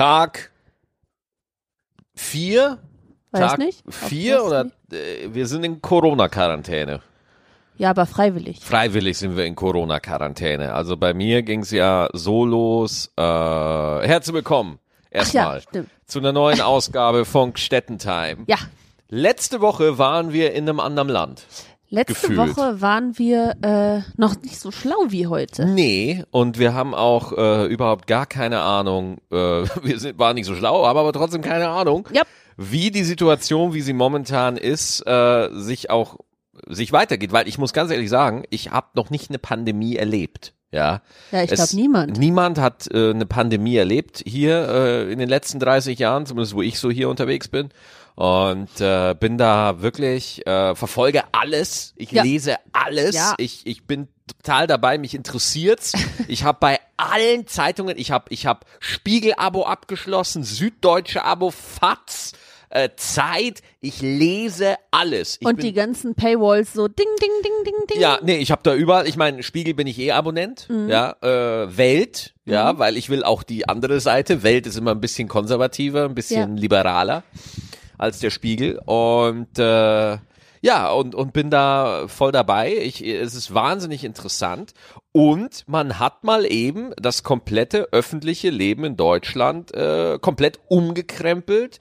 Tag vier? Weiß Tag nicht. Vier oder äh, wir sind in Corona-Quarantäne. Ja, aber freiwillig. Freiwillig sind wir in Corona-Quarantäne. Also bei mir ging's ja so los. Äh, herzlich willkommen erstmal ja, zu einer neuen Ausgabe von Stettentime. Ja, Letzte Woche waren wir in einem anderen Land. Letzte Gefühlt. Woche waren wir äh, noch nicht so schlau wie heute. Nee, und wir haben auch äh, überhaupt gar keine Ahnung, äh, wir sind, waren nicht so schlau, haben aber trotzdem keine Ahnung, Ja. wie die Situation, wie sie momentan ist, äh, sich auch sich weitergeht. Weil ich muss ganz ehrlich sagen, ich habe noch nicht eine Pandemie erlebt. Ja, Ja, ich glaube niemand. Niemand hat äh, eine Pandemie erlebt hier äh, in den letzten 30 Jahren, zumindest wo ich so hier unterwegs bin. Und äh, bin da wirklich, äh, verfolge alles, ich Ja. lese alles, Ja. ich, ich bin total dabei, mich interessiert's. Ich habe bei allen Zeitungen, ich habe ich hab Spiegel-Abo abgeschlossen, Süddeutsche Abo, FATS, äh, Zeit, ich lese alles. Ich Und die ganzen Paywalls so ding, ding, ding, ding, ding. ja, nee, ich habe da überall, ich meine, Spiegel bin ich eh Abonnent, ja, äh, Welt, ja, weil ich will auch die andere Seite, Welt ist immer ein bisschen konservativer, ein bisschen liberaler als der Spiegel und äh, ja, und, und bin da voll dabei. Ich, es ist wahnsinnig interessant. Und man hat mal eben das komplette öffentliche Leben in Deutschland äh, komplett umgekrempelt,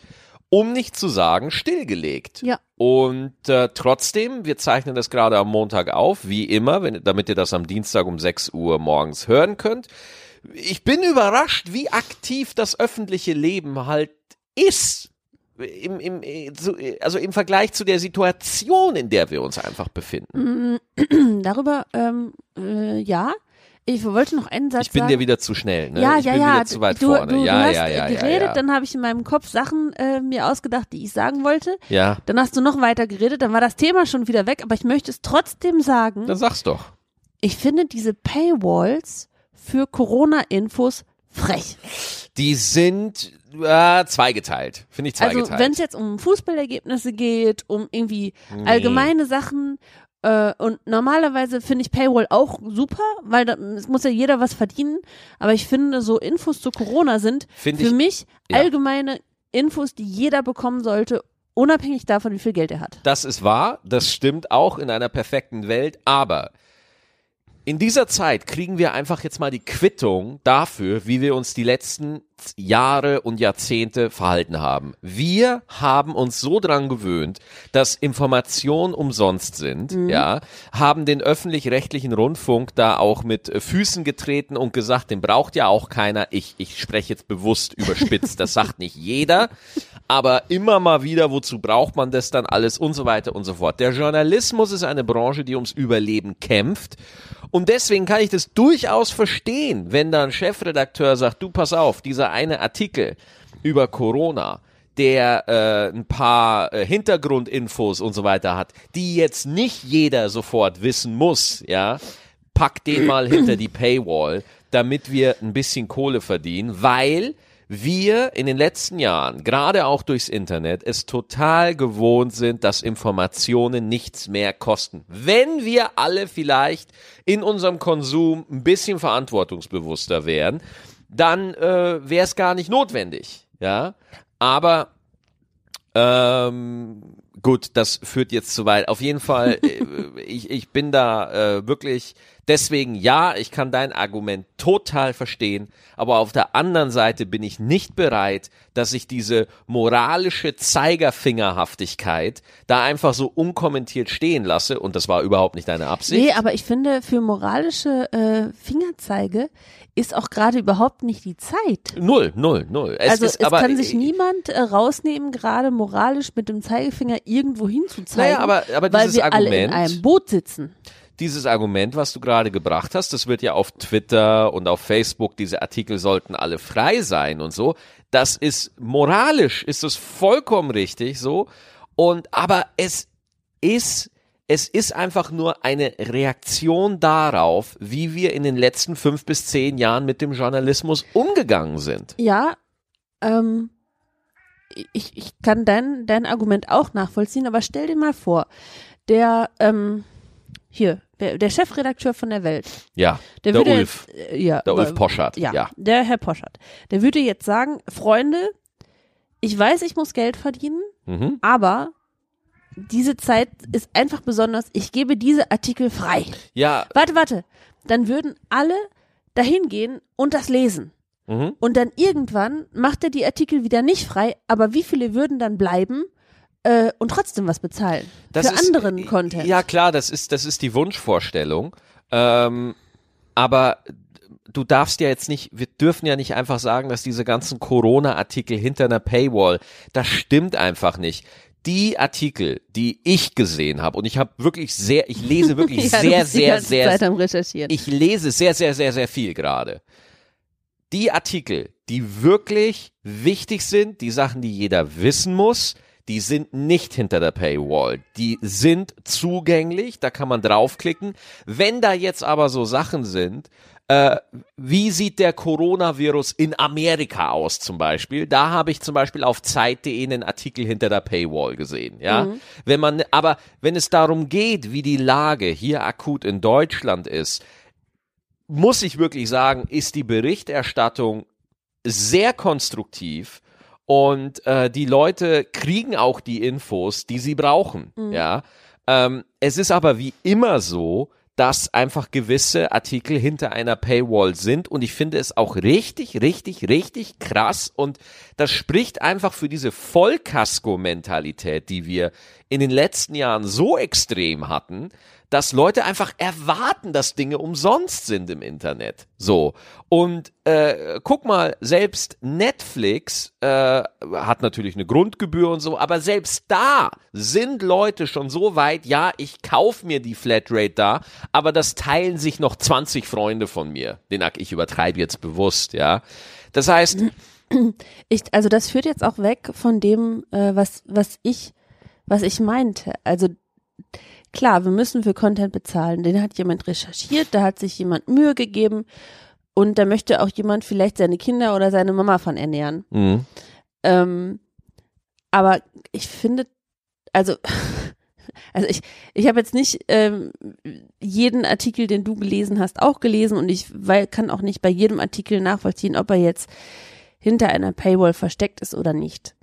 um nicht zu sagen stillgelegt. Ja. Und äh, trotzdem, wir zeichnen das gerade am Montag auf, wie immer, wenn, damit ihr das am Dienstag um 6 Uhr morgens hören könnt. Ich bin überrascht, wie aktiv das öffentliche Leben halt ist. Im, im, äh, äh, also im Vergleich zu der Situation, in der wir uns einfach befinden. Darüber, ähm, äh, ja. Ich wollte noch einen Satz Ich bin sagen. dir wieder zu schnell, ne? ja, ich ja, bin ja. wieder zu weit du, vorne. Du, ja, du hast ja, ja, geredet, ja. dann habe ich in meinem Kopf Sachen äh, mir ausgedacht, die ich sagen wollte. ja, Dann hast du noch weiter geredet, dann war das Thema schon wieder weg, aber ich möchte es trotzdem sagen. dann sag's doch. Ich finde diese Paywalls für Corona-Infos frech. Die sind äh, zweigeteilt. Finde ich Also zweigeteilt. wenn es jetzt um Fußballergebnisse geht, um irgendwie allgemeine Sachen äh, und normalerweise finde ich Paywall auch super, weil da, es muss ja jeder was verdienen, aber ich finde so Infos zu Corona sind Find für ich- mich ja. allgemeine Infos, die jeder bekommen sollte, unabhängig davon, wie viel Geld er hat. Das ist wahr, das stimmt auch in einer perfekten Welt, aber in dieser Zeit kriegen wir einfach jetzt mal die Quittung dafür, wie wir uns die letzten Jahre und Jahrzehnte verhalten haben. Wir haben uns so dran gewöhnt, dass Informationen umsonst sind, ja, haben den öffentlich-rechtlichen Rundfunk da auch mit Füßen getreten und gesagt, den braucht ja auch keiner. Ich, ich spreche jetzt bewusst überspitzt, das sagt nicht jeder, aber immer mal wieder, wozu braucht man das dann alles und so weiter und so fort. Der Journalismus ist eine Branche, die ums Überleben kämpft. Und deswegen kann ich das durchaus verstehen, wenn da ein Chefredakteur sagt, du pass auf, dieser eine Artikel über Corona, der äh, ein paar äh, Hintergrundinfos und so weiter hat, die jetzt nicht jeder sofort wissen muss, ja, pack den mal hinter die Paywall, damit wir ein bisschen Kohle verdienen, weil wir in den letzten Jahren, gerade auch durchs Internet, es total gewohnt sind, dass Informationen nichts mehr kosten. Wenn wir alle vielleicht in unserem Konsum ein bisschen verantwortungsbewusster wären, dann äh, wäre es gar nicht notwendig. Ja, aber ähm, gut, das führt jetzt zu weit. Auf jeden Fall, äh, ich, ich bin da äh, wirklich deswegen ja, ich kann dein Argument total verstehen, aber auf der anderen Seite bin ich nicht bereit, dass ich diese moralische Zeigerfingerhaftigkeit da einfach so unkommentiert stehen lasse und das war überhaupt nicht deine Absicht. Nee, aber ich finde, für moralische äh, Fingerzeige ist auch gerade überhaupt nicht die Zeit. Null, null, null. Es also ist es aber, kann sich niemand äh, rausnehmen, gerade moralisch mit dem Zeigefinger irgendwo hinzuzeigen, Naja, aber- aber weil wir alle in Argument- einem Boot sitzen. Dieses Argument, was du gerade gebracht hast, das wird ja auf Twitter und auf Facebook, diese Artikel sollten alle frei sein und so. Das ist moralisch, ist das vollkommen richtig so. Und, aber es ist, es ist einfach nur eine Reaktion darauf, wie wir in den letzten fünf bis zehn Jahren mit dem Journalismus umgegangen sind. Ja, ähm, ich, ich kann dein, dein Argument auch nachvollziehen, aber stell dir mal vor, der, ähm, hier, der, Chefredakteur von der Welt, Ja, der, der würde Ulf. Jetzt, äh, ja, Der Ulf Poschardt. Ja, Ja. der Herr Poschardt. Der würde jetzt sagen, Freunde, ich weiß, ich muss Geld verdienen, Mhm. aber diese Zeit ist einfach besonders. Ich gebe diese Artikel frei. Ja, Warte, warte. Dann würden alle dahin gehen und das lesen. mhm. Und dann irgendwann macht er die Artikel wieder nicht frei, aber wie viele würden dann bleiben äh, und trotzdem was bezahlen? Das für ist- anderen Content. Ja, klar, das ist, das ist die Wunschvorstellung. Ähm, aber du darfst ja jetzt nicht, wir dürfen ja nicht einfach sagen, dass diese ganzen Corona-Artikel hinter einer Paywall, das stimmt einfach nicht. Die Artikel, die ich gesehen habe, und ich habe wirklich sehr, ich lese wirklich ja, sehr, sehr, sehr, Recherchieren. ich lese sehr, sehr, sehr, sehr viel gerade. Die Artikel, die wirklich wichtig sind, die Sachen, die jeder wissen muss, die sind nicht hinter der Paywall. Die sind zugänglich, da kann man draufklicken. Wenn da jetzt aber so Sachen sind, äh, wie sieht der Coronavirus in Amerika aus zum Beispiel? Da habe ich zum Beispiel auf Zeit.de einen Artikel hinter der Paywall gesehen. Ja, wenn man, aber wenn es darum geht, wie die Lage hier akut in Deutschland ist, muss ich wirklich sagen, ist die Berichterstattung sehr konstruktiv und äh, die Leute kriegen auch die Infos, die sie brauchen. Ja, ähm, es ist aber wie immer so, dass einfach gewisse Artikel hinter einer Paywall sind. Und ich finde es auch richtig, richtig, richtig krass. Und das spricht einfach für diese Vollkasko-Mentalität, die wir in den letzten Jahren so extrem hatten, dass Leute einfach erwarten, dass Dinge umsonst sind im Internet. So. Und äh, guck mal, selbst Netflix äh, hat natürlich eine Grundgebühr und so, aber selbst da sind Leute schon so weit, ja, ich kauf mir die Flatrate da, aber das teilen sich noch 20 Freunde von mir. Den ich übertreibe jetzt bewusst, ja. Das heißt, Ich, also das führt jetzt auch weg von dem, äh, was, was ich, was ich meinte. Also klar, wir müssen für Content bezahlen. Den hat jemand recherchiert, da hat sich jemand Mühe gegeben und da möchte auch jemand vielleicht seine Kinder oder seine Mama von ernähren. mh, Ähm, aber ich finde, also, also ich, ich habe jetzt nicht ähm, jeden Artikel, den du gelesen hast, auch gelesen und ich weil, kann auch nicht bei jedem Artikel nachvollziehen, ob er jetzt hinter einer Paywall versteckt ist oder nicht.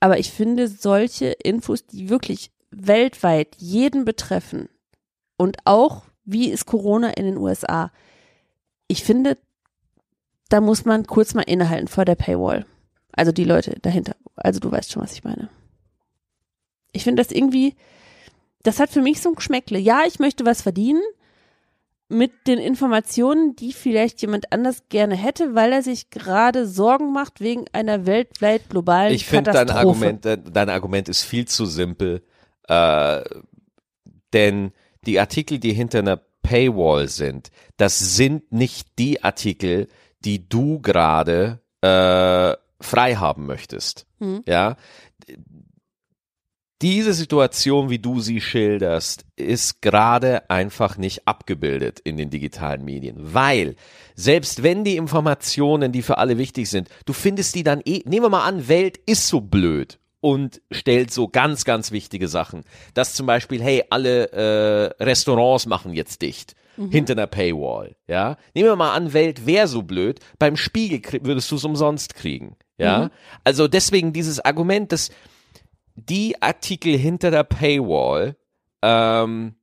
Aber ich finde solche Infos, die wirklich weltweit jeden betreffen und auch wie ist Corona in den USA, ich finde, da muss man kurz mal innehalten vor der Paywall. Also die Leute dahinter. Also du weißt schon, was ich meine. Ich finde das irgendwie, das hat für mich so ein Geschmäckle. Ja, ich möchte was verdienen mit den Informationen, die vielleicht jemand anders gerne hätte, weil er sich gerade Sorgen macht wegen einer weltweit globalen ich finde dein Katastrophe. Argument, dein Argument ist viel zu simpel, äh, denn die Artikel, die hinter einer Paywall sind, das sind nicht die Artikel, die du gerade äh, frei haben möchtest. Hm. Ja, diese Situation, wie du sie schilderst, ist gerade einfach nicht abgebildet in den digitalen Medien, weil selbst wenn die Informationen, die für alle wichtig sind, du findest die dann eh, nehmen wir mal an, Welt ist so blöd und stellt so ganz, ganz wichtige Sachen, dass zum Beispiel, hey, alle äh, Restaurants machen jetzt dicht. Hinter einer Paywall, ja. Nehmen wir mal an, Welt wäre so blöd, beim Spiegel würdest du es umsonst kriegen, ja. Also deswegen dieses Argument, dass die Artikel hinter der Paywall ähm,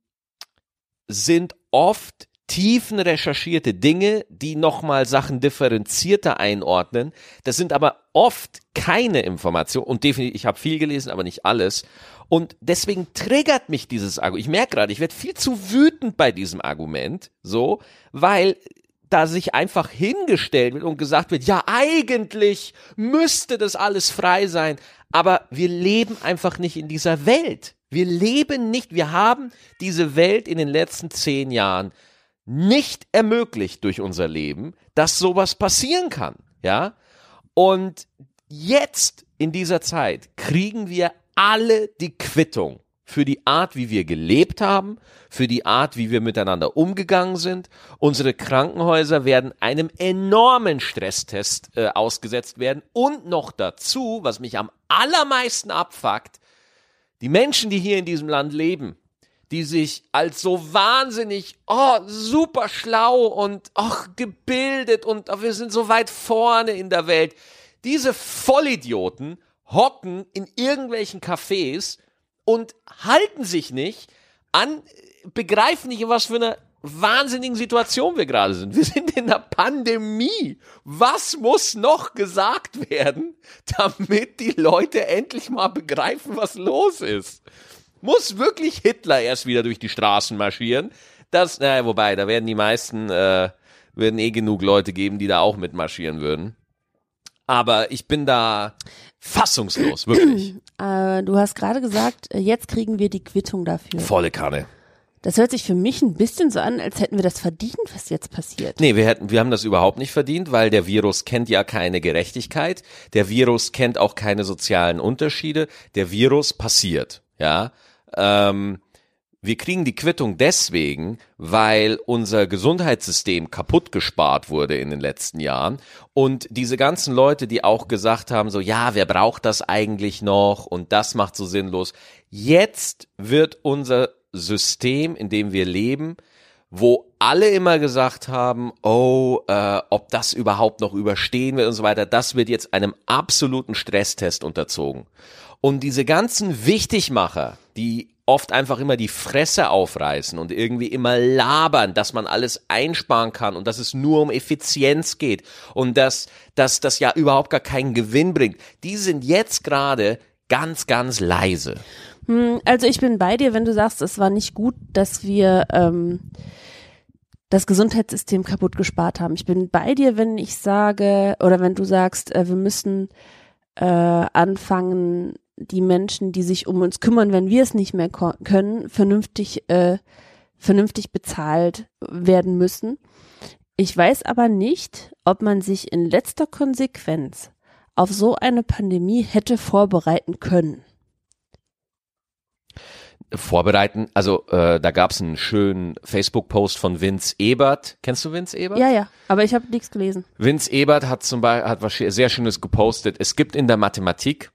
sind oft tiefen recherchierte Dinge, die nochmal Sachen differenzierter einordnen. Das sind aber oft keine Informationen und definitiv, ich habe viel gelesen, aber nicht alles. Und deswegen triggert mich dieses Argument. Ich merke gerade, ich werde viel zu wütend bei diesem Argument, so, weil da sich einfach hingestellt wird und gesagt wird, ja, eigentlich müsste das alles frei sein, aber wir leben einfach nicht in dieser Welt. Wir leben nicht, wir haben diese Welt in den letzten zehn Jahren nicht ermöglicht durch unser Leben, dass sowas passieren kann, ja? Und jetzt in dieser Zeit kriegen wir alle die Quittung für die Art, wie wir gelebt haben, für die Art, wie wir miteinander umgegangen sind. Unsere Krankenhäuser werden einem enormen Stresstest äh, ausgesetzt werden und noch dazu, was mich am allermeisten abfuckt, die Menschen, die hier in diesem Land leben, die sich als so wahnsinnig, oh, super schlau und ach, gebildet und oh, wir sind so weit vorne in der Welt. Diese Vollidioten hocken in irgendwelchen Cafés und halten sich nicht an, begreifen nicht, in was für einer wahnsinnigen Situation wir gerade sind. Wir sind in einer Pandemie. Was muss noch gesagt werden, damit die Leute endlich mal begreifen, was los ist? Muss wirklich Hitler erst wieder durch die Straßen marschieren? Das, naja, wobei, da werden die meisten, äh, werden eh genug Leute geben, die da auch mitmarschieren würden. Aber ich bin da fassungslos, wirklich. Äh, du hast gerade gesagt, äh, jetzt kriegen wir die Quittung dafür. Volle Kanne. Das hört sich für mich ein bisschen so an, als hätten wir das verdient, was jetzt passiert. Nee, wir hätten, wir haben das überhaupt nicht verdient, weil der Virus kennt ja keine Gerechtigkeit. Der Virus kennt auch keine sozialen Unterschiede. Der Virus passiert, ja. Ähm, wir kriegen die Quittung deswegen, weil unser Gesundheitssystem kaputt gespart wurde in den letzten Jahren und diese ganzen Leute, die auch gesagt haben, so ja, wer braucht das eigentlich noch und das macht so sinnlos. Jetzt wird unser System, in dem wir leben, wo alle immer gesagt haben, oh, äh, ob das überhaupt noch überstehen wird und so weiter, das wird jetzt einem absoluten Stresstest unterzogen. Und diese ganzen Wichtigmacher, die oft einfach immer die Fresse aufreißen und irgendwie immer labern, dass man alles einsparen kann und dass es nur um Effizienz geht und dass, dass das ja überhaupt gar keinen Gewinn bringt. Die sind jetzt gerade ganz, ganz leise. Hm, Also ich bin bei dir, wenn du sagst, es war nicht gut, dass wir ähm, das Gesundheitssystem kaputt gespart haben. Ich bin bei dir, wenn ich sage oder wenn du sagst, äh, wir müssen äh, anfangen, die Menschen, die sich um uns kümmern, wenn wir es nicht mehr können, vernünftig, äh, vernünftig bezahlt werden müssen. Ich weiß aber nicht, ob man sich in letzter Konsequenz auf so eine Pandemie hätte vorbereiten können. Vorbereiten, also äh, da gab es einen schönen Facebook-Post von Vince Ebert. Kennst du Vince Ebert? Ja, ja, aber ich habe nichts gelesen. Vince Ebert hat zum Beispiel hat was sehr Schönes gepostet. Es gibt in der Mathematik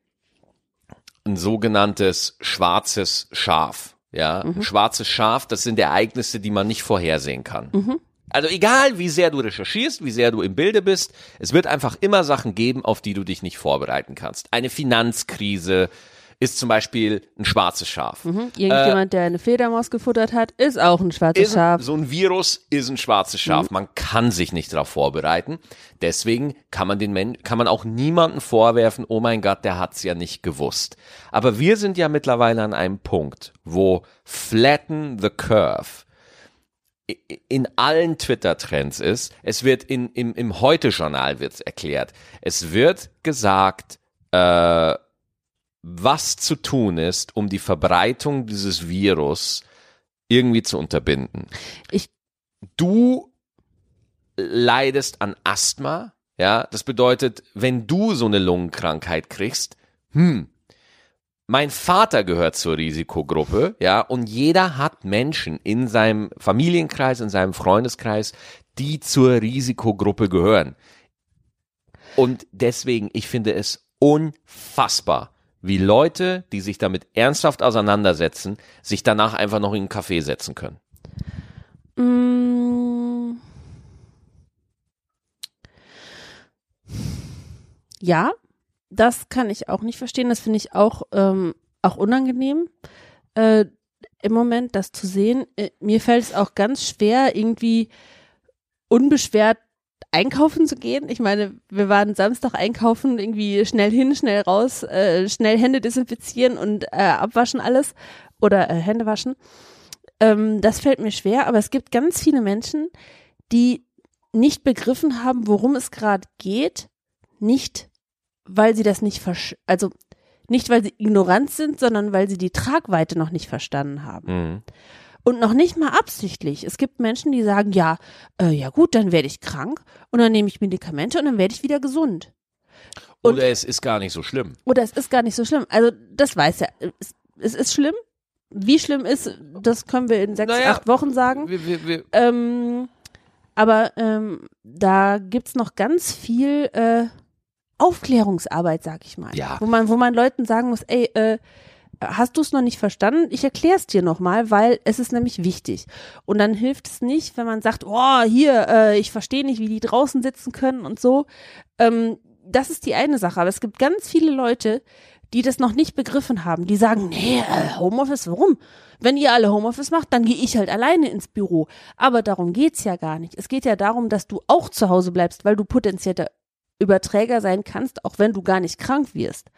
ein sogenanntes schwarzes Schaf. Ja, ein schwarzes Schaf, das sind Ereignisse, die man nicht vorhersehen kann. Also egal, wie sehr du recherchierst, wie sehr du im Bilde bist, es wird einfach immer Sachen geben, auf die du dich nicht vorbereiten kannst. Eine Finanzkrise ist zum Beispiel ein schwarzes Schaf. Irgendjemand, der eine Fledermaus gefuttert hat, ist auch ein schwarzes Schaf. so ein Virus ist ein schwarzes Schaf. Man kann sich nicht darauf vorbereiten. Deswegen kann man den Men kann man auch niemanden vorwerfen, oh mein Gott, der hat's ja nicht gewusst. Aber wir sind ja mittlerweile an einem Punkt, wo flatten the curve in allen Twitter-Trends ist. Es wird in, im, im Heute-Journal wird's erklärt. Es wird gesagt, äh, was zu tun ist, um die Verbreitung dieses Virus irgendwie zu unterbinden. Ich- du leidest an Asthma, ja, das bedeutet, wenn du so eine Lungenkrankheit kriegst, hm, mein Vater gehört zur Risikogruppe, ja, und jeder hat Menschen in seinem Familienkreis, in seinem Freundeskreis, die zur Risikogruppe gehören. Und deswegen, ich finde es unfassbar, wie Leute, die sich damit ernsthaft auseinandersetzen, sich danach einfach noch in einen Café setzen können. Mm. Ja, das kann ich auch nicht verstehen. Das finde ich auch, ähm, auch unangenehm, äh, im Moment das zu sehen. Äh, mir fällt es auch ganz schwer, irgendwie unbeschwert einkaufen zu gehen. Ich meine, wir waren Samstag einkaufen, irgendwie schnell hin, schnell raus, äh, schnell Hände desinfizieren und äh, abwaschen alles oder äh, Hände waschen. Ähm, das fällt mir schwer, aber es gibt ganz viele Menschen, die nicht begriffen haben, worum es gerade geht, nicht weil sie das nicht versch also nicht weil sie ignorant sind, sondern weil sie die Tragweite noch nicht verstanden haben. Mhm. Und noch nicht mal absichtlich. Es gibt Menschen, die sagen, ja, äh, ja gut, dann werde ich krank und dann nehme ich Medikamente und dann werde ich wieder gesund. Und- Oder es ist gar nicht so schlimm. Oder es ist gar nicht so schlimm. Also das weiß er. Es, es ist schlimm. Wie schlimm ist, das können wir in sechs, Naja. acht Wochen sagen. Wir, wir, wir, Ähm, aber ähm, da gibt's noch ganz viel äh, Aufklärungsarbeit, sag ich mal. Ja. Wo man, wo man Leuten sagen muss, ey, äh, hast du es noch nicht verstanden? Ich erkläre es dir nochmal, weil es ist nämlich wichtig. Und dann hilft es nicht, wenn man sagt, oh, hier, äh, ich verstehe nicht, wie die draußen sitzen können und so. Ähm, das ist die eine Sache. Aber es gibt ganz viele Leute, die das noch nicht begriffen haben. Die sagen, nee, äh, Homeoffice, warum? Wenn ihr alle Homeoffice macht, dann gehe ich halt alleine ins Büro. Aber darum geht's ja gar nicht. Es geht ja darum, dass du auch zu Hause bleibst, weil du potenzieller Überträger sein kannst, auch wenn du gar nicht krank wirst.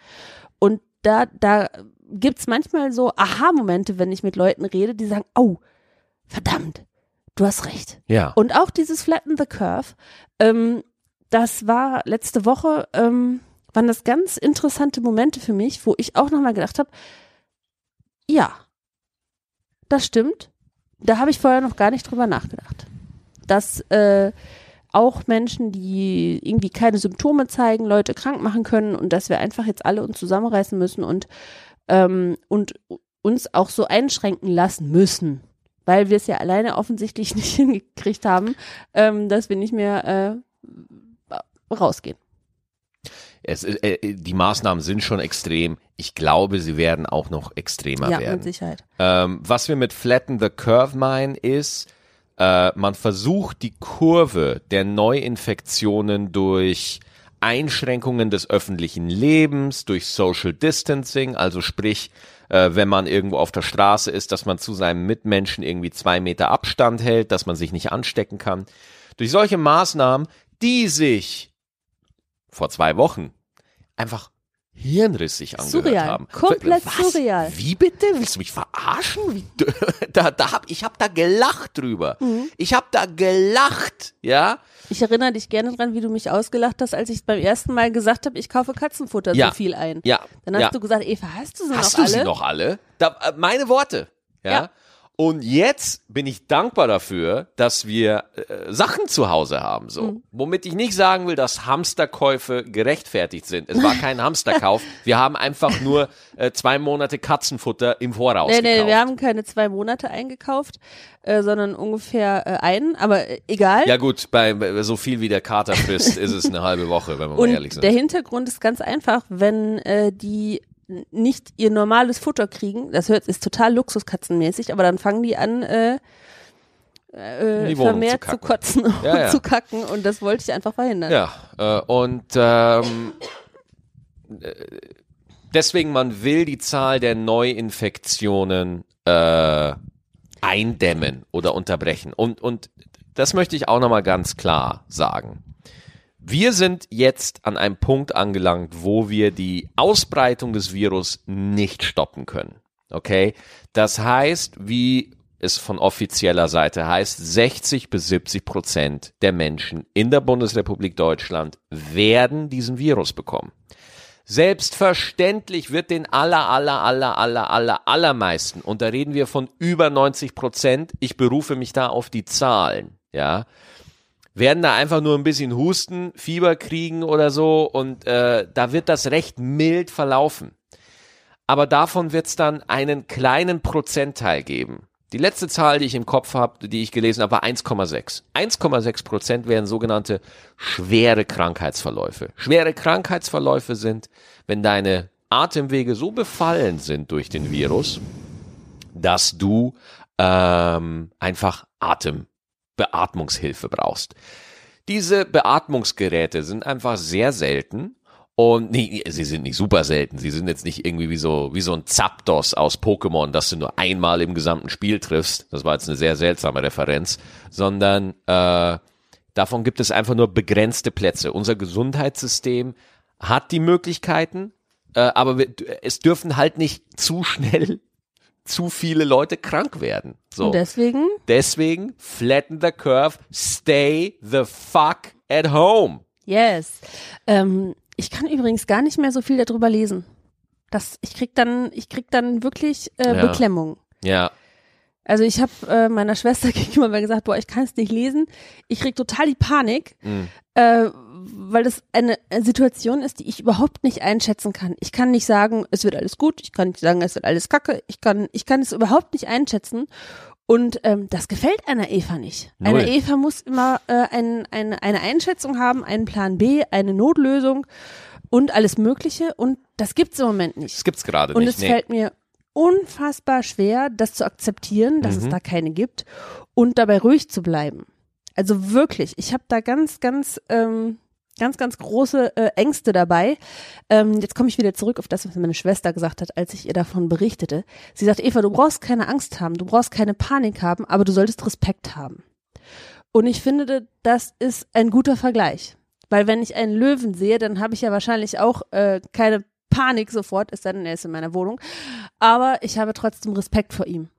Und da, da gibt's manchmal so Aha-Momente, wenn ich mit Leuten rede, die sagen, oh, verdammt, du hast recht. Ja. Und auch dieses Flatten the Curve, ähm, das war letzte Woche, ähm, waren das ganz interessante Momente für mich, wo ich auch nochmal gedacht habe, ja, das stimmt. Da habe ich vorher noch gar nicht drüber nachgedacht. Dass äh, auch Menschen, die irgendwie keine Symptome zeigen, Leute krank machen können und dass wir einfach jetzt alle uns zusammenreißen müssen und, ähm, und uns auch so einschränken lassen müssen, weil wir es ja alleine offensichtlich nicht hingekriegt haben, ähm, dass wir nicht mehr äh, rausgehen. Es, äh, die Maßnahmen sind schon extrem. Ich glaube, sie werden auch noch extremer ja, werden. mit Sicherheit. Ähm, was wir mit Flatten the Curve meinen, ist, äh, man versucht die Kurve der Neuinfektionen durch Einschränkungen des öffentlichen Lebens, durch Social Distancing, also sprich, äh, wenn man irgendwo auf der Straße ist, dass man zu seinem Mitmenschen irgendwie zwei Meter Abstand hält, dass man sich nicht anstecken kann. Durch solche Maßnahmen, die sich vor zwei Wochen einfach hirnrissig angehört Surreal. haben. Komplett Was? surreal. Wie bitte? Willst du mich verarschen? Wie, da, da hab, ich habe da gelacht drüber. Mhm. Ich habe da gelacht, ja? Ich erinnere dich gerne dran, wie du mich ausgelacht hast, als ich beim ersten Mal gesagt habe, ich kaufe Katzenfutter Ja. so viel ein. Ja. Dann hast ja. du gesagt, Eva, hast du sie Hast noch du alle? sie noch alle? Da, äh, meine Worte, ja? Ja. Und jetzt bin ich dankbar dafür, dass wir äh, Sachen zu Hause haben, so. Mhm. Womit ich nicht sagen will, dass Hamsterkäufe gerechtfertigt sind. Es war kein Hamsterkauf. Wir haben einfach nur äh, zwei Monate Katzenfutter im Voraus Nee, nee, gekauft. wir haben keine zwei Monate eingekauft, äh, sondern ungefähr äh, einen, aber äh, egal. ja gut, bei bei so viel wie der Kater frisst, ist es eine halbe Woche, wenn wir mal ehrlich sind. der Hintergrund ist ganz einfach, wenn äh, die nicht ihr normales Futter kriegen, das hört ist total luxuskatzenmäßig, aber dann fangen die an äh, äh, vermehrt zu zu, kotzen und Ja, ja. zu kacken und das wollte ich einfach verhindern. Ja, äh, und ähm, äh, deswegen, man will die Zahl der Neuinfektionen äh, eindämmen oder unterbrechen. Und, und das möchte ich auch nochmal ganz klar sagen. Wir sind jetzt an einem Punkt angelangt, wo wir die Ausbreitung des Virus nicht stoppen können. Okay? Das heißt, wie es von offizieller Seite heißt, 60 bis 70 Prozent der Menschen in der Bundesrepublik Deutschland werden diesen Virus bekommen. Selbstverständlich wird den aller, aller, aller, aller, aller, allermeisten, und da reden wir von über 90 Prozent, ich berufe mich da auf die Zahlen, ja, werden da einfach nur ein bisschen husten, Fieber kriegen oder so und äh, da wird das recht mild verlaufen. Aber davon wird es dann einen kleinen Prozentteil geben. Die letzte Zahl, die ich im Kopf habe, die ich gelesen habe, war 1,6. 1,6 Prozent wären sogenannte schwere Krankheitsverläufe. Schwere Krankheitsverläufe sind, wenn deine Atemwege so befallen sind durch den Virus, dass du ähm, einfach Atem, Beatmungshilfe brauchst. Diese Beatmungsgeräte sind einfach sehr selten und nee, sie sind nicht super selten. Sie sind jetzt nicht irgendwie wie so, wie so ein Zapdos aus Pokémon, dass du nur einmal im gesamten Spiel triffst. Das war jetzt eine sehr seltsame Referenz, sondern äh, davon gibt es einfach nur begrenzte Plätze. Unser Gesundheitssystem hat die Möglichkeiten, äh, aber wir, es dürfen halt nicht zu schnell zu viele Leute krank werden. So. Und deswegen, Deswegen flatten the curve, stay the fuck at home. yes. Ähm, ich kann übrigens gar nicht mehr so viel darüber lesen. Das, ich krieg dann, ich krieg dann wirklich äh, Ja. Beklemmung. Ja, Also ich habe äh, meiner Schwester gegenüber gesagt, boah, ich kann es nicht lesen. Ich krieg total die Panik, Mhm. äh, weil das eine Situation ist, die ich überhaupt nicht einschätzen kann. Ich kann nicht sagen, es wird alles gut. Ich kann nicht sagen, es wird alles kacke. Ich kann, ich kann es überhaupt nicht einschätzen. Und ähm, das gefällt einer Eva nicht. Null. Eine Eva muss immer äh, ein, eine, eine Einschätzung haben, einen Plan B, eine Notlösung und alles Mögliche. Und das gibt's im Moment nicht. das gibt's gerade Und nicht. es fällt mir unfassbar schwer, das zu akzeptieren, dass Mhm. es da keine gibt und dabei ruhig zu bleiben. Also wirklich, ich habe da ganz, ganz, ähm, ganz, ganz große äh, Ängste dabei. Ähm, jetzt komme ich wieder zurück auf das, was meine Schwester gesagt hat, als ich ihr davon berichtete. Sie sagt, Eva, du brauchst keine Angst haben, du brauchst keine Panik haben, aber du solltest Respekt haben. Und ich finde, das ist ein guter Vergleich. Weil wenn ich einen Löwen sehe, dann habe ich ja wahrscheinlich auch äh, keine Panik sofort, ist dann er ist in meiner Wohnung. Aber ich habe trotzdem Respekt vor ihm.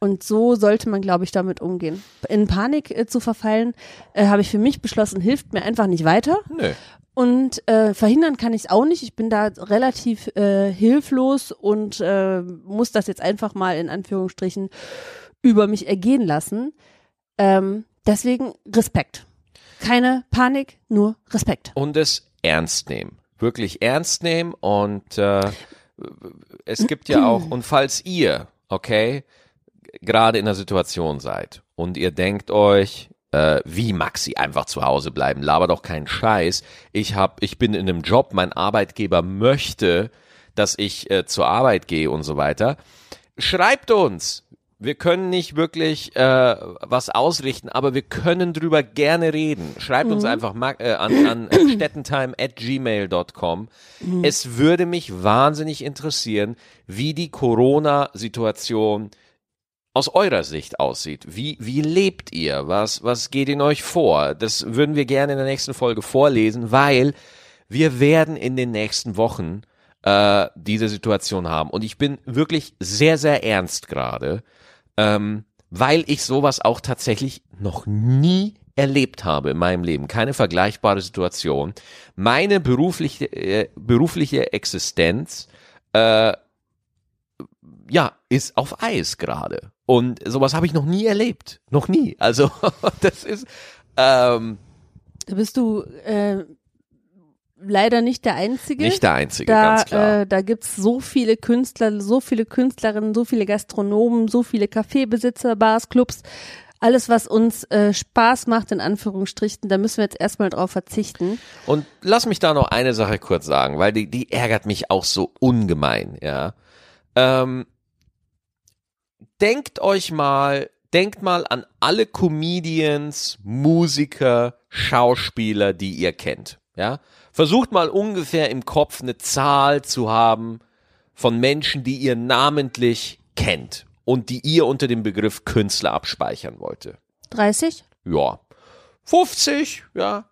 Und so sollte man, glaube ich, damit umgehen. In Panik äh, zu verfallen, äh, habe ich für mich beschlossen, hilft mir einfach nicht weiter. Nö. Und äh, verhindern kann ich es auch nicht. Ich bin da relativ äh, hilflos und äh, muss das jetzt einfach mal in Anführungsstrichen über mich ergehen lassen. Ähm, deswegen Respekt. Keine Panik, nur Respekt. Und es ernst nehmen. Wirklich ernst nehmen und äh, es gibt ja auch, und falls ihr, okay, gerade in der Situation seid und ihr denkt euch, äh, wie Maxi einfach zu Hause bleiben, laber doch keinen Scheiß. Ich hab, ich bin in einem Job, mein Arbeitgeber möchte, dass ich äh, zur Arbeit gehe und so weiter. Schreibt uns. Wir können nicht wirklich äh, was ausrichten, aber wir können drüber gerne reden. Schreibt uns einfach äh, an, an äh, stettentime at gmail.com. Es würde mich wahnsinnig interessieren, wie die Corona-Situation aus eurer Sicht aussieht. Wie, wie lebt ihr? Was, was geht in euch vor? Das würden wir gerne in der nächsten Folge vorlesen, weil wir werden in den nächsten Wochen äh, diese Situation haben. Und ich bin wirklich sehr, sehr ernst gerade, ähm, weil ich sowas auch tatsächlich noch nie erlebt habe in meinem Leben. Keine vergleichbare Situation. Meine berufliche, äh, berufliche Existenz äh, ja, ist auf Eis gerade. Und sowas habe ich noch nie erlebt. Noch nie. Also, das ist, ähm, Da bist du äh, leider nicht der Einzige. nicht der Einzige, da, ganz klar. Äh, da gibt's so viele Künstler, so viele Künstlerinnen, so viele Gastronomen, so viele Kaffeebesitzer, Bars, Clubs. Alles, was uns äh, Spaß macht, in Anführungsstrichen, da müssen wir jetzt erstmal drauf verzichten. Und lass mich da noch eine Sache kurz sagen, weil die, die ärgert mich auch so ungemein, ja. Ähm, denkt euch mal, denkt mal an alle Comedians, Musiker, Schauspieler, die ihr kennt, ja. Versucht mal ungefähr im Kopf eine Zahl zu haben von Menschen, die ihr namentlich kennt und die ihr unter dem Begriff Künstler abspeichern wollte. 30? Ja. 50, ja.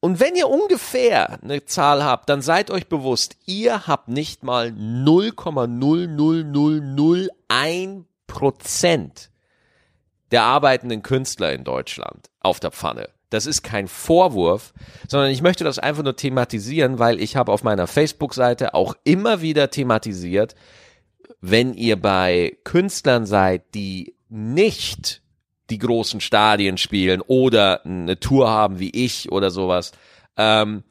Und wenn ihr ungefähr eine Zahl habt, dann seid euch bewusst, ihr habt nicht mal 0,00001 Prozent der arbeitenden Künstler in Deutschland auf der Pfanne. Das ist kein Vorwurf, sondern ich möchte das einfach nur thematisieren, weil ich habe auf meiner Facebook-Seite auch immer wieder thematisiert, wenn ihr bei Künstlern seid, die nicht die großen Stadien spielen oder eine Tour haben wie ich oder sowas, ähm,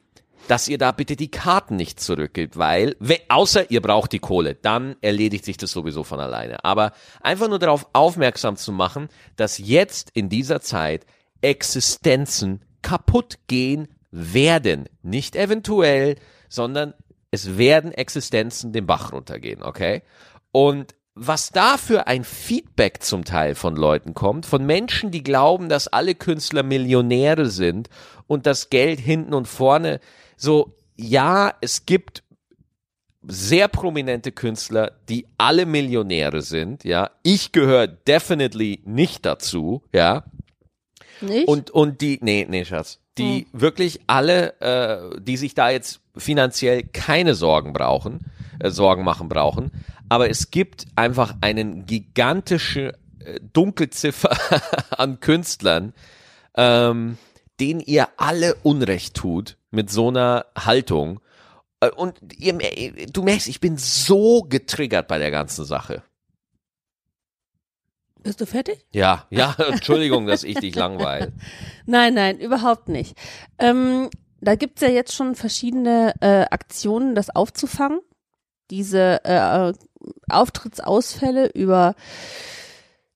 dass ihr da bitte die Karten nicht zurückgibt, weil, we- außer ihr braucht die Kohle, dann erledigt sich das sowieso von alleine. Aber einfach nur darauf aufmerksam zu machen, dass jetzt in dieser Zeit Existenzen kaputt gehen werden. Nicht eventuell, sondern es werden Existenzen den Bach runtergehen, okay? Und was da für ein Feedback zum Teil von Leuten kommt, von Menschen, die glauben, dass alle Künstler Millionäre sind und das Geld hinten und vorne so, ja, es gibt sehr prominente Künstler, die alle Millionäre sind, ja. Ich gehöre definitely nicht dazu, ja. Nicht? Und, und die, nee, nee, Schatz. Die wirklich alle, äh, die sich da jetzt finanziell keine Sorgen brauchen, äh, Sorgen machen brauchen. Aber es gibt einfach einen gigantische äh, Dunkelziffer an Künstlern, ähm, denen ihr alle Unrecht tut mit so einer Haltung. Äh, Und ihr, du merkst, ich bin so getriggert bei der ganzen Sache. Bist du fertig? Ja, ja, Entschuldigung, dass ich dich langweile. Nein, nein, überhaupt nicht. Ähm, da gibt's ja jetzt schon verschiedene äh, Aktionen, das aufzufangen. Diese äh, Auftrittsausfälle über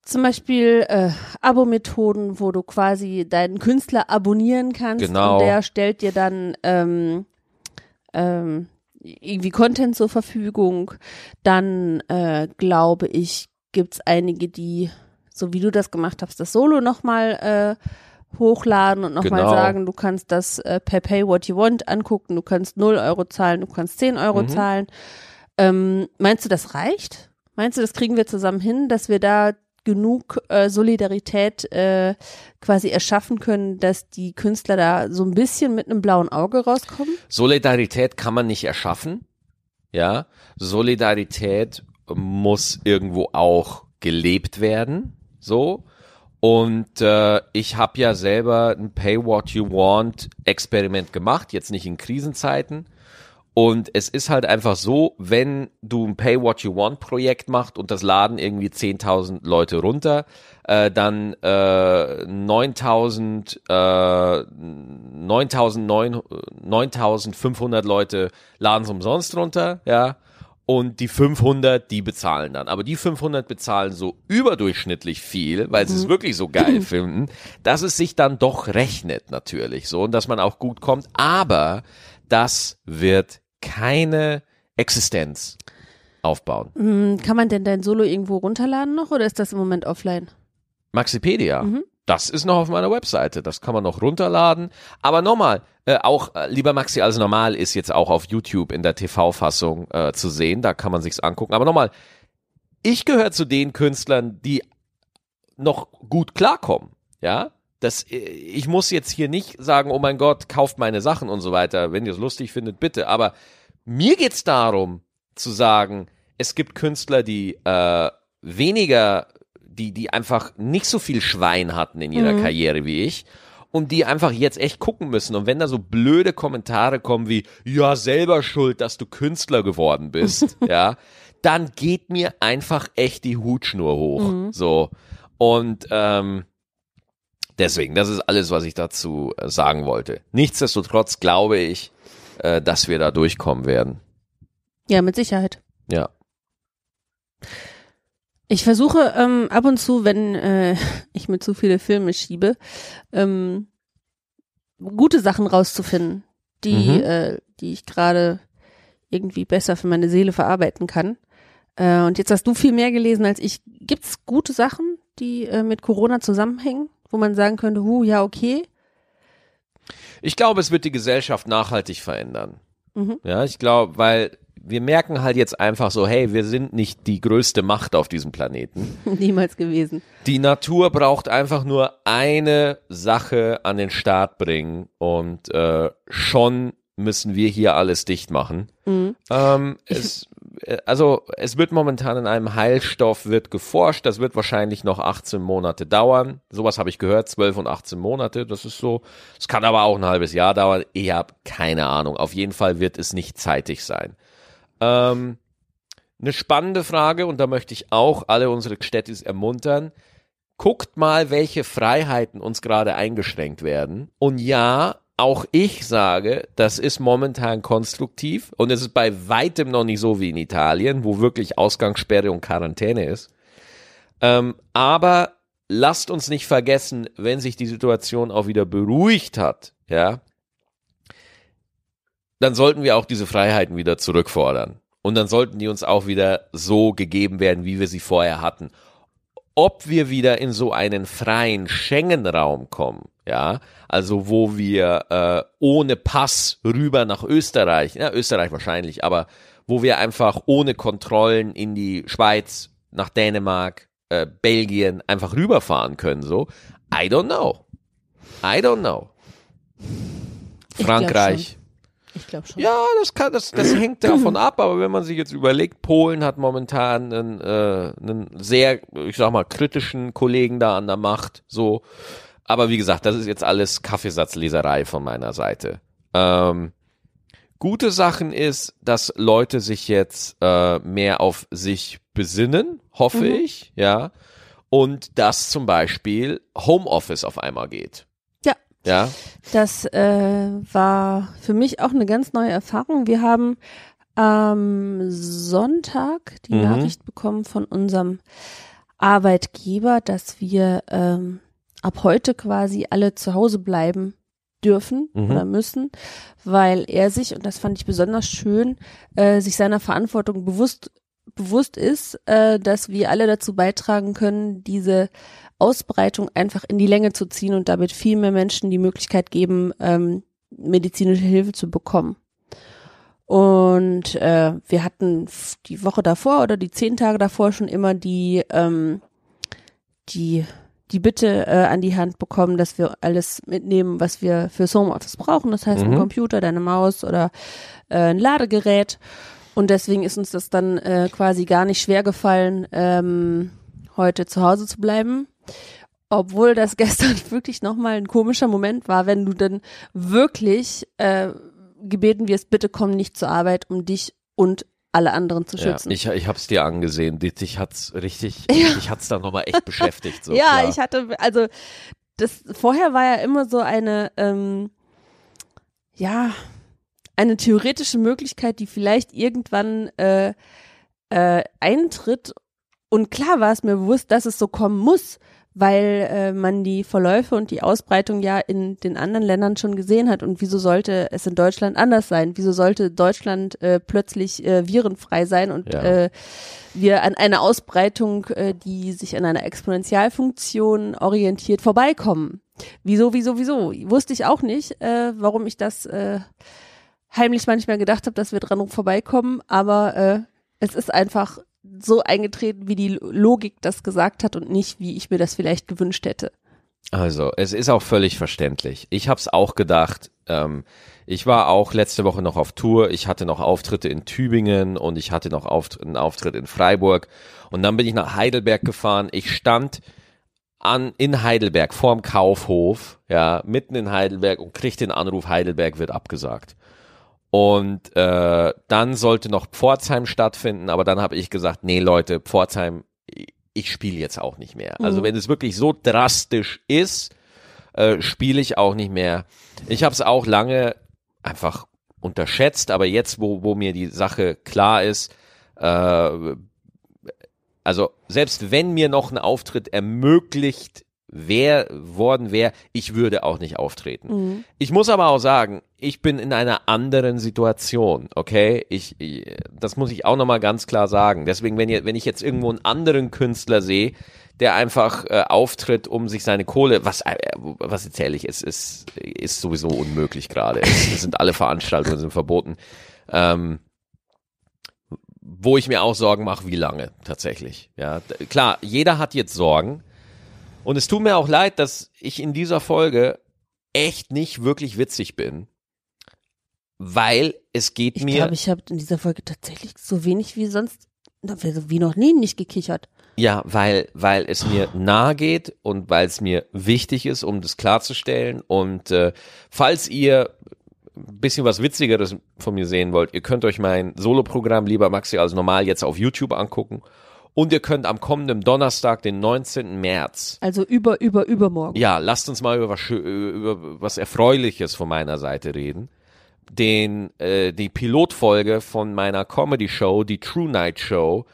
zum Beispiel äh, Abo-Methoden, wo du quasi deinen Künstler abonnieren kannst Genau. und der stellt dir dann ähm, ähm, irgendwie Content zur Verfügung. Dann äh, glaube ich, gibt's einige, die, so wie du das gemacht hast, das Solo nochmal äh, hochladen und nochmal Genau. sagen, du kannst das äh, per Pay What You Want angucken, du kannst 0 Euro zahlen, du kannst 10 Euro Mhm. zahlen. Ähm, meinst du, das reicht? Meinst du, das kriegen wir zusammen hin, dass wir da genug äh, Solidarität äh, quasi erschaffen können, dass die Künstler da so ein bisschen mit einem blauen Auge rauskommen? Solidarität kann man nicht erschaffen. Ja, Solidarität muss irgendwo auch gelebt werden. So. Und äh, ich habe ja selber ein Pay What You Want Experiment gemacht, jetzt nicht in Krisenzeiten. Und es ist halt einfach so, wenn du ein Pay What You Want Projekt machst und das laden irgendwie 10.000 Leute runter, äh, dann äh, 9.000, äh, 9.900 9.500 Leute laden es umsonst runter, ja. Und die 500, die bezahlen dann. Aber die 500 bezahlen so überdurchschnittlich viel, weil sie es wirklich so geil finden, dass es sich dann doch rechnet natürlich so und dass man auch gut kommt. Aber das wird keine Existenz aufbauen. Hm, Kann man denn dein Solo irgendwo runterladen noch oder ist das im Moment offline? Maxipedia. Das ist noch auf meiner Webseite. Das kann man noch runterladen. Aber nochmal, äh, auch äh, lieber Maxi als normal ist jetzt auch auf YouTube in der TV-Fassung äh, zu sehen. Da kann man sich's angucken. Aber nochmal, ich gehöre zu den Künstlern, die noch gut klarkommen. Ja, das, äh, ich muss jetzt hier nicht sagen, oh mein Gott, kauft meine Sachen und so weiter. Wenn ihr es lustig findet, bitte. Aber mir geht's darum, zu sagen, es gibt Künstler, die äh, weniger, die, die einfach nicht so viel Schwein hatten in ihrer Karriere wie ich und die einfach jetzt echt gucken müssen. Und wenn da so blöde Kommentare kommen wie, ja, selber schuld, dass du Künstler geworden bist, ja, dann geht mir einfach echt die Hutschnur hoch. So. Und ähm, deswegen, das ist alles, was ich dazu äh, sagen wollte. Nichtsdestotrotz glaube ich, äh, dass wir da durchkommen werden. Ja, mit Sicherheit. Ja. Ich versuche ähm, ab und zu, wenn äh, ich mir zu viele Filme schiebe, ähm, gute Sachen rauszufinden, die, Mhm. äh, die ich gerade irgendwie besser für meine Seele verarbeiten kann. Äh, und jetzt hast du viel mehr gelesen als ich. Gibt's gute Sachen, die äh, mit Corona zusammenhängen, wo man sagen könnte, hu, ja, okay. Ich glaube, es wird die Gesellschaft nachhaltig verändern. Mhm. Ja, ich glaube, weil wir merken halt jetzt einfach so, hey, wir sind nicht die größte Macht auf diesem Planeten. Niemals gewesen. Die Natur braucht einfach nur eine Sache an den Start bringen und äh, schon müssen wir hier alles dicht machen. Mhm. Ähm, es, äh, also es wird momentan in einem Heilstoff wird geforscht. Das wird wahrscheinlich noch 18 Monate dauern. Sowas habe ich gehört, 12 und 18 Monate. Das ist so. Es kann aber auch ein halbes Jahr dauern. Ich habe keine Ahnung. Auf jeden Fall wird es nicht zeitig sein. Ähm, eine spannende Frage und da möchte ich auch alle unsere Städtis ermuntern. Guckt mal, welche Freiheiten uns gerade eingeschränkt werden. Und ja, auch ich sage, das ist momentan konstruktiv und es ist bei weitem noch nicht so wie in Italien, wo wirklich Ausgangssperre und Quarantäne ist. Ähm, aber lasst uns nicht vergessen, wenn sich die Situation auch wieder beruhigt hat, ja, dann sollten wir auch diese Freiheiten wieder zurückfordern. Und dann sollten die uns auch wieder so gegeben werden, wie wir sie vorher hatten. Ob wir wieder in so einen freien Schengen-Raum kommen, ja, also wo wir äh, ohne Pass rüber nach Österreich, ja, Österreich wahrscheinlich, aber wo wir einfach ohne Kontrollen in die Schweiz, nach Dänemark, äh, Belgien einfach rüberfahren können, so, I don't know. I don't know. Frankreich. Ich glaube schon. Ja, das kann, das, das hängt davon ab, aber wenn man sich jetzt überlegt, Polen hat momentan einen, äh, einen sehr, ich sag mal, kritischen Kollegen da an der Macht, so. Aber wie gesagt, das ist jetzt alles Kaffeesatzleserei von meiner Seite. Ähm, gute Sachen ist, dass Leute sich jetzt äh, mehr auf sich besinnen, hoffe ich, ja. Und dass zum Beispiel Homeoffice auf einmal geht. Ja. Das äh, war für mich auch eine ganz neue Erfahrung. Wir haben am Sonntag die Mhm. Nachricht bekommen von unserem Arbeitgeber, dass wir ähm, ab heute quasi alle zu Hause bleiben dürfen Mhm. oder müssen, weil er sich, und das fand ich besonders schön, äh, sich seiner Verantwortung bewusst bewusst ist, äh, dass wir alle dazu beitragen können, diese Ausbreitung einfach in die Länge zu ziehen und damit viel mehr Menschen die Möglichkeit geben, ähm, medizinische Hilfe zu bekommen. Und äh, wir hatten die Woche davor oder die zehn Tage davor schon immer die ähm, die die Bitte äh, an die Hand bekommen, dass wir alles mitnehmen, was wir fürs Homeoffice brauchen. Das heißt, Mhm. ein Computer, deine Maus oder äh, ein Ladegerät. Und deswegen ist uns das dann äh, quasi gar nicht schwer gefallen, ähm, heute zu Hause zu bleiben. Obwohl das gestern wirklich nochmal ein komischer Moment war, wenn du dann wirklich äh, gebeten wirst, bitte komm nicht zur Arbeit, um dich und alle anderen zu Ja, schützen. ich, ich hab's dir angesehen. Dich, hat's richtig, Ja. dich hat's da nochmal echt beschäftigt. So, ja, klar. ich hatte, also das vorher war ja immer so eine, ähm, ja, eine theoretische Möglichkeit, die vielleicht irgendwann äh, äh, eintritt. Und klar war es mir bewusst, dass es so kommen muss, weil äh, man die Verläufe und die Ausbreitung ja in den anderen Ländern schon gesehen hat. Und wieso sollte es in Deutschland anders sein? Wieso sollte Deutschland äh, plötzlich äh, virenfrei sein und Ja. äh, wir an einer Ausbreitung, äh, die sich an einer Exponentialfunktion orientiert, vorbeikommen? Wieso, wieso, wieso? Wusste ich auch nicht, äh, warum ich das äh, heimlich manchmal gedacht habe, dass wir dran vorbeikommen, aber äh, es ist einfach so eingetreten, wie die Logik das gesagt hat und nicht, wie ich mir das vielleicht gewünscht hätte. Also, es ist auch völlig verständlich. Ich hab's auch gedacht. Ähm, ich war auch letzte Woche noch auf Tour. Ich hatte noch Auftritte in Tübingen und ich hatte noch Auft einen Auftritt in Freiburg. Und dann bin ich nach Heidelberg gefahren. Ich stand an in Heidelberg vorm Kaufhof, ja, mitten in Heidelberg und krieg den Anruf, Heidelberg wird abgesagt. Und äh, dann sollte noch Pforzheim stattfinden, aber dann habe ich gesagt, nee Leute, Pforzheim, ich spiele jetzt auch nicht mehr. Also Mhm. wenn es wirklich so drastisch ist, äh, spiele ich auch nicht mehr. Ich habe es auch lange einfach unterschätzt, aber jetzt, wo, wo mir die Sache klar ist, äh, also selbst wenn mir noch ein Auftritt ermöglicht wär, worden wäre, ich würde auch nicht auftreten. Mhm. Ich muss aber auch sagen, ich bin in einer anderen Situation, okay? Ich, ich das muss ich auch nochmal ganz klar sagen. Deswegen, wenn, ihr, wenn ich jetzt irgendwo einen anderen Künstler sehe, der einfach äh, auftritt, um sich seine Kohle, was, äh, was erzähle ich, es ist, ist sowieso unmöglich gerade. Es, es sind alle Veranstaltungen sind verboten. Ähm, wo ich mir auch Sorgen mache, wie lange tatsächlich. Ja, klar, jeder hat jetzt Sorgen. Und es tut mir auch leid, dass ich in dieser Folge echt nicht wirklich witzig bin, weil es geht Ich mir glaube, ich habe in dieser Folge tatsächlich so wenig wie sonst, na, wie noch nie nicht gekichert. ja, weil weil es mir nahe geht und weil es mir wichtig ist, um das klarzustellen. Und äh, falls ihr ein bisschen was Witzigeres von mir sehen wollt, ihr könnt euch mein Soloprogramm lieber Maxi als normal jetzt auf YouTube angucken. Und ihr könnt am kommenden Donnerstag, den 19. März, Also über, über, übermorgen. Ja, lasst uns mal über was, über was Erfreuliches von meiner Seite reden. Den, äh, die Pilotfolge von meiner Comedy-Show, die True Night Show,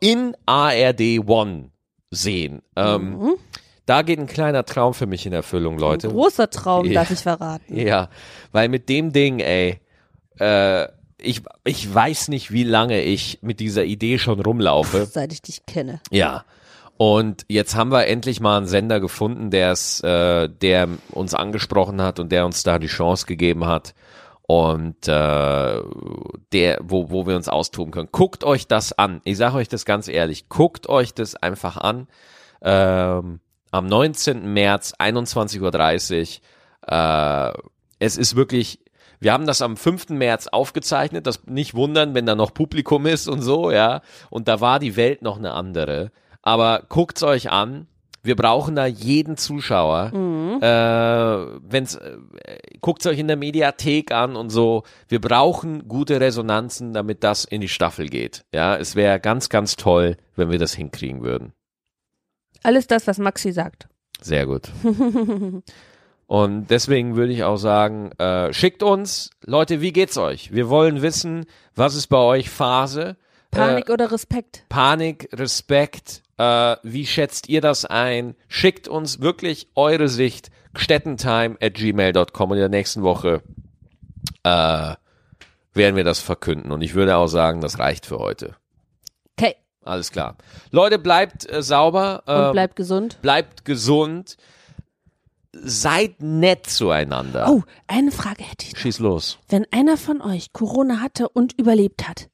in ARD One sehen. Ähm, Mhm. Da geht ein kleiner Traum für mich in Erfüllung, Leute. Ein großer Traum, Ja. darf ich verraten. Ja, weil mit dem Ding, ey, äh, ich, ich weiß nicht, wie lange ich mit dieser Idee schon rumlaufe. Seit ich dich kenne. Ja. Und jetzt haben wir endlich mal einen Sender gefunden, der es, äh, der uns angesprochen hat und der uns da die Chance gegeben hat und äh, der, wo, wo wir uns austoben können. Guckt euch das an. Ich sage euch das ganz ehrlich. Guckt euch das einfach an. Ähm, am 19. März, 21.30 Uhr. Äh, es ist wirklich, wir haben das am 5. März aufgezeichnet, das nicht wundern, wenn da noch Publikum ist und so, ja. Und da war die Welt noch eine andere. Aber guckt's euch an. Wir brauchen da jeden Zuschauer. Äh, wenn's, äh, guckt's euch in der Mediathek an und so. Wir brauchen gute Resonanzen, damit das in die Staffel geht. Ja, es wäre ganz, ganz toll, wenn wir das hinkriegen würden. Alles das, was Maxi sagt. Sehr gut. Und deswegen würde ich auch sagen, äh, schickt uns, Leute, wie geht's euch? Wir wollen wissen, was ist bei euch Phase? Panik oder Respekt? Panik, Respekt. Äh, wie schätzt ihr das ein? Schickt uns wirklich eure Sicht. Stettentime at gmail.com und in der nächsten Woche äh, werden wir das verkünden. Und ich würde auch sagen, das reicht für heute. Okay. Alles klar. Leute, bleibt äh, sauber. Und ähm, bleibt gesund. bleibt gesund. Seid nett zueinander. Oh, eine Frage hätte ich noch. Schieß los. Wenn einer von euch Corona hatte und überlebt hat,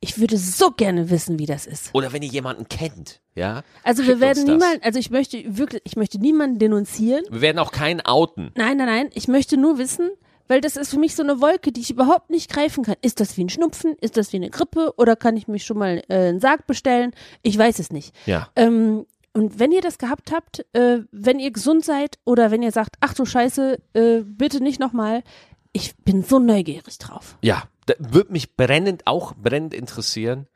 ich würde so gerne wissen, wie das ist. Oder wenn ihr jemanden kennt, ja? Also wir Schickt werden uns das. niemanden, also ich möchte wirklich, ich möchte niemanden denunzieren. Wir werden auch keinen outen. Nein, nein, nein. Ich möchte nur wissen, weil das ist für mich so eine Wolke, die ich überhaupt nicht greifen kann. Ist das wie ein Schnupfen? Ist das wie eine Grippe? Oder kann ich mich schon mal äh, einen Sarg bestellen? Ich weiß es nicht. Ja. Ähm, und wenn ihr das gehabt habt, äh, wenn ihr gesund seid oder wenn ihr sagt, ach du Scheiße, äh, bitte nicht nochmal, ich bin so neugierig drauf. Ja, würde mich brennend, auch brennend interessieren.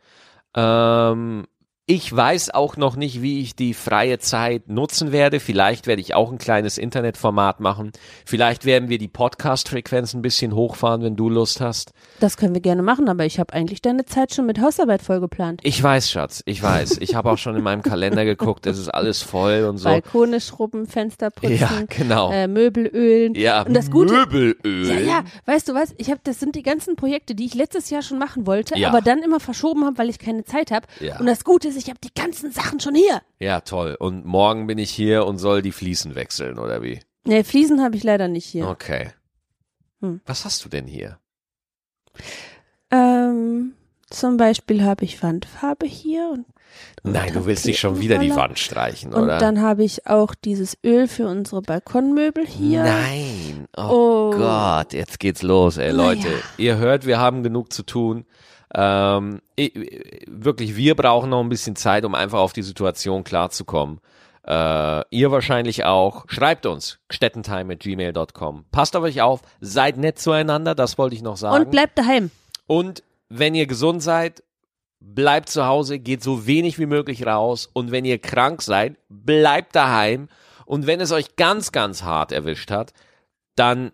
Ähm, ich weiß auch noch nicht, wie ich die freie Zeit nutzen werde. Vielleicht werde ich auch ein kleines Internetformat machen. Vielleicht werden wir die Podcast-Frequenz ein bisschen hochfahren, wenn du Lust hast. Das können wir gerne machen, aber ich habe eigentlich deine Zeit schon mit Hausarbeit vollgeplant. Ich weiß, Schatz, ich weiß. Ich habe auch schon in meinem Kalender geguckt, es ist alles voll und so. Balkone schrubben, Fenster putzen, Ja, genau. äh, Möbel ölen. ja, und das Gute, Möbelöl. Ja, ja, weißt du was? Ich habe, das sind die ganzen Projekte, die ich letztes Jahr schon machen wollte, Ja. aber dann immer verschoben habe, weil ich keine Zeit habe. Ja. Und das Gute ist, ich habe die ganzen Sachen schon hier. Ja, toll. Und morgen bin ich hier und soll die Fliesen wechseln, oder wie? Nee, Fliesen habe ich leider nicht hier. Okay. Hm. Was hast du denn hier? Ähm, zum Beispiel habe ich Wandfarbe hier und, Nein, du willst nicht schon wieder die. Wand streichen, und oder? dann habe ich auch dieses Öl für unsere Balkonmöbel hier. Nein. Oh, Oh. Gott, jetzt geht's los, ey, Leute. Naja. Ihr hört, wir haben genug zu tun. Ähm, ich, wirklich, wir brauchen noch ein bisschen Zeit, um einfach auf die Situation klarzukommen. Äh, ihr wahrscheinlich auch. Schreibt uns, stettentime.gmail.com. Passt auf euch auf, seid nett zueinander, das wollte ich noch sagen. Und bleibt daheim. Und wenn ihr gesund seid, bleibt zu Hause, geht so wenig wie möglich raus. Und wenn ihr krank seid, bleibt daheim. Und wenn es euch ganz, ganz hart erwischt hat, dann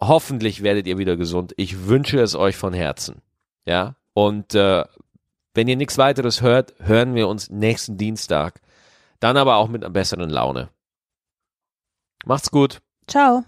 hoffentlich werdet ihr wieder gesund. Ich wünsche es euch von Herzen. Ja. Und äh, wenn ihr nichts weiteres hört, hören wir uns nächsten Dienstag. Dann aber auch mit einer besseren Laune. Macht's gut. Ciao.